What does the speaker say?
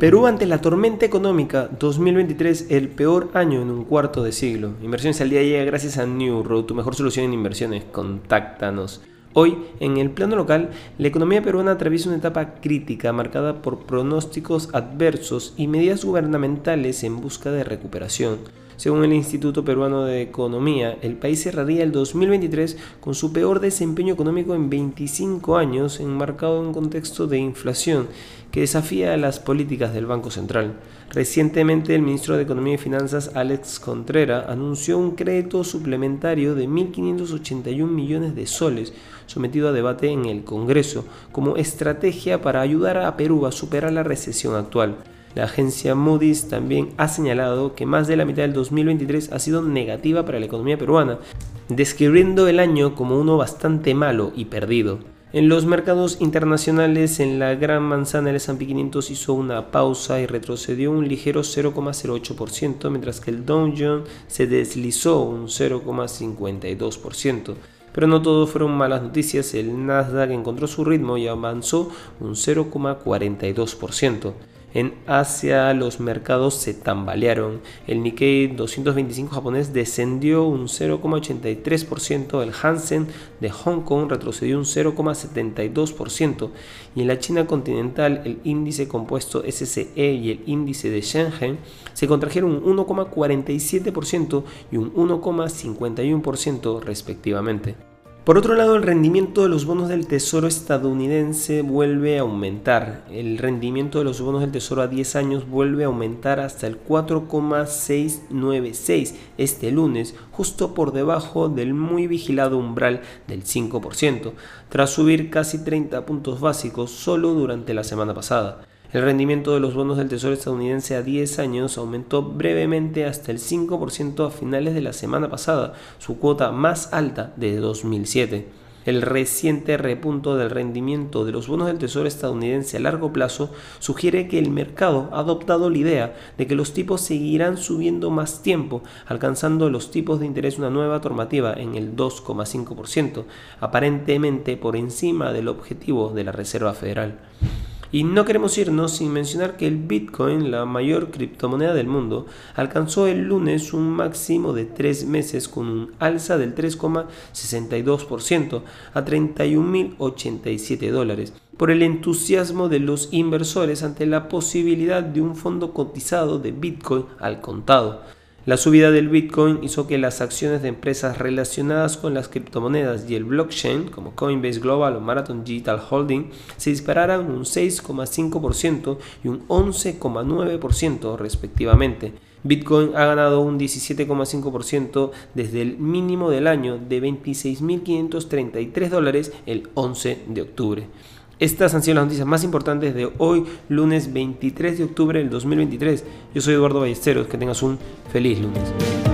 Perú ante la tormenta económica 2023, el peor año en un cuarto de siglo. Inversiones al día llega gracias a New Road, tu mejor solución en inversiones. Contáctanos. Hoy, en el plano local, la economía peruana atraviesa una etapa crítica marcada por pronósticos adversos y medidas gubernamentales en busca de recuperación. Según el Instituto Peruano de Economía, el país cerraría el 2023 con su peor desempeño económico en 25 años, enmarcado en un contexto de inflación que desafía las políticas del Banco Central. Recientemente, el ministro de Economía y Finanzas, Alex Contrera, anunció un crédito suplementario de 1.581 millones de soles, sometido a debate en el Congreso, como estrategia para ayudar a Perú a superar la recesión actual. La agencia Moody's también ha señalado que más de la mitad del 2023 ha sido negativa para la economía peruana, describiendo el año como uno bastante malo y perdido. En los mercados internacionales, en la gran manzana el S&P 500 hizo una pausa y retrocedió un ligero 0,08%, mientras que el Dow Jones se deslizó un 0,52%. Pero no todo fueron malas noticias, el Nasdaq encontró su ritmo y avanzó un 0,42%. En Asia los mercados se tambalearon. El Nikkei 225 japonés descendió un 0,83%, el Hansen de Hong Kong retrocedió un 0,72% y en la China continental el índice compuesto SCE y el índice de Shenzhen se contrajeron un 1,47% y un 1,51% respectivamente. Por otro lado, el rendimiento de los bonos del Tesoro estadounidense vuelve a aumentar. El rendimiento de los bonos del Tesoro a 10 años vuelve a aumentar hasta el 4,696 este lunes, justo por debajo del muy vigilado umbral del 5%, tras subir casi 30 puntos básicos solo durante la semana pasada. El rendimiento de los bonos del Tesoro estadounidense a 10 años aumentó brevemente hasta el 5% a finales de la semana pasada, su cuota más alta desde 2007. El reciente repunto del rendimiento de los bonos del Tesoro estadounidense a largo plazo sugiere que el mercado ha adoptado la idea de que los tipos seguirán subiendo más tiempo, alcanzando los tipos de interés una nueva normativa en el 2,5%, aparentemente por encima del objetivo de la Reserva Federal. Y no queremos irnos sin mencionar que el Bitcoin, la mayor criptomoneda del mundo, alcanzó el lunes un máximo de tres meses con un alza del 3,62% a 31.087 dólares por el entusiasmo de los inversores ante la posibilidad de un fondo cotizado de Bitcoin al contado. La subida del Bitcoin hizo que las acciones de empresas relacionadas con las criptomonedas y el blockchain, como Coinbase Global o Marathon Digital Holding, se dispararan un 6,5% y un 11,9% respectivamente. Bitcoin ha ganado un 17,5% desde el mínimo del año de 26.533 dólares el 11 de octubre. Estas han sido las noticias más importantes de hoy, lunes 23 de octubre del 2023. Yo soy Eduardo Ballesteros, que tengas un feliz lunes.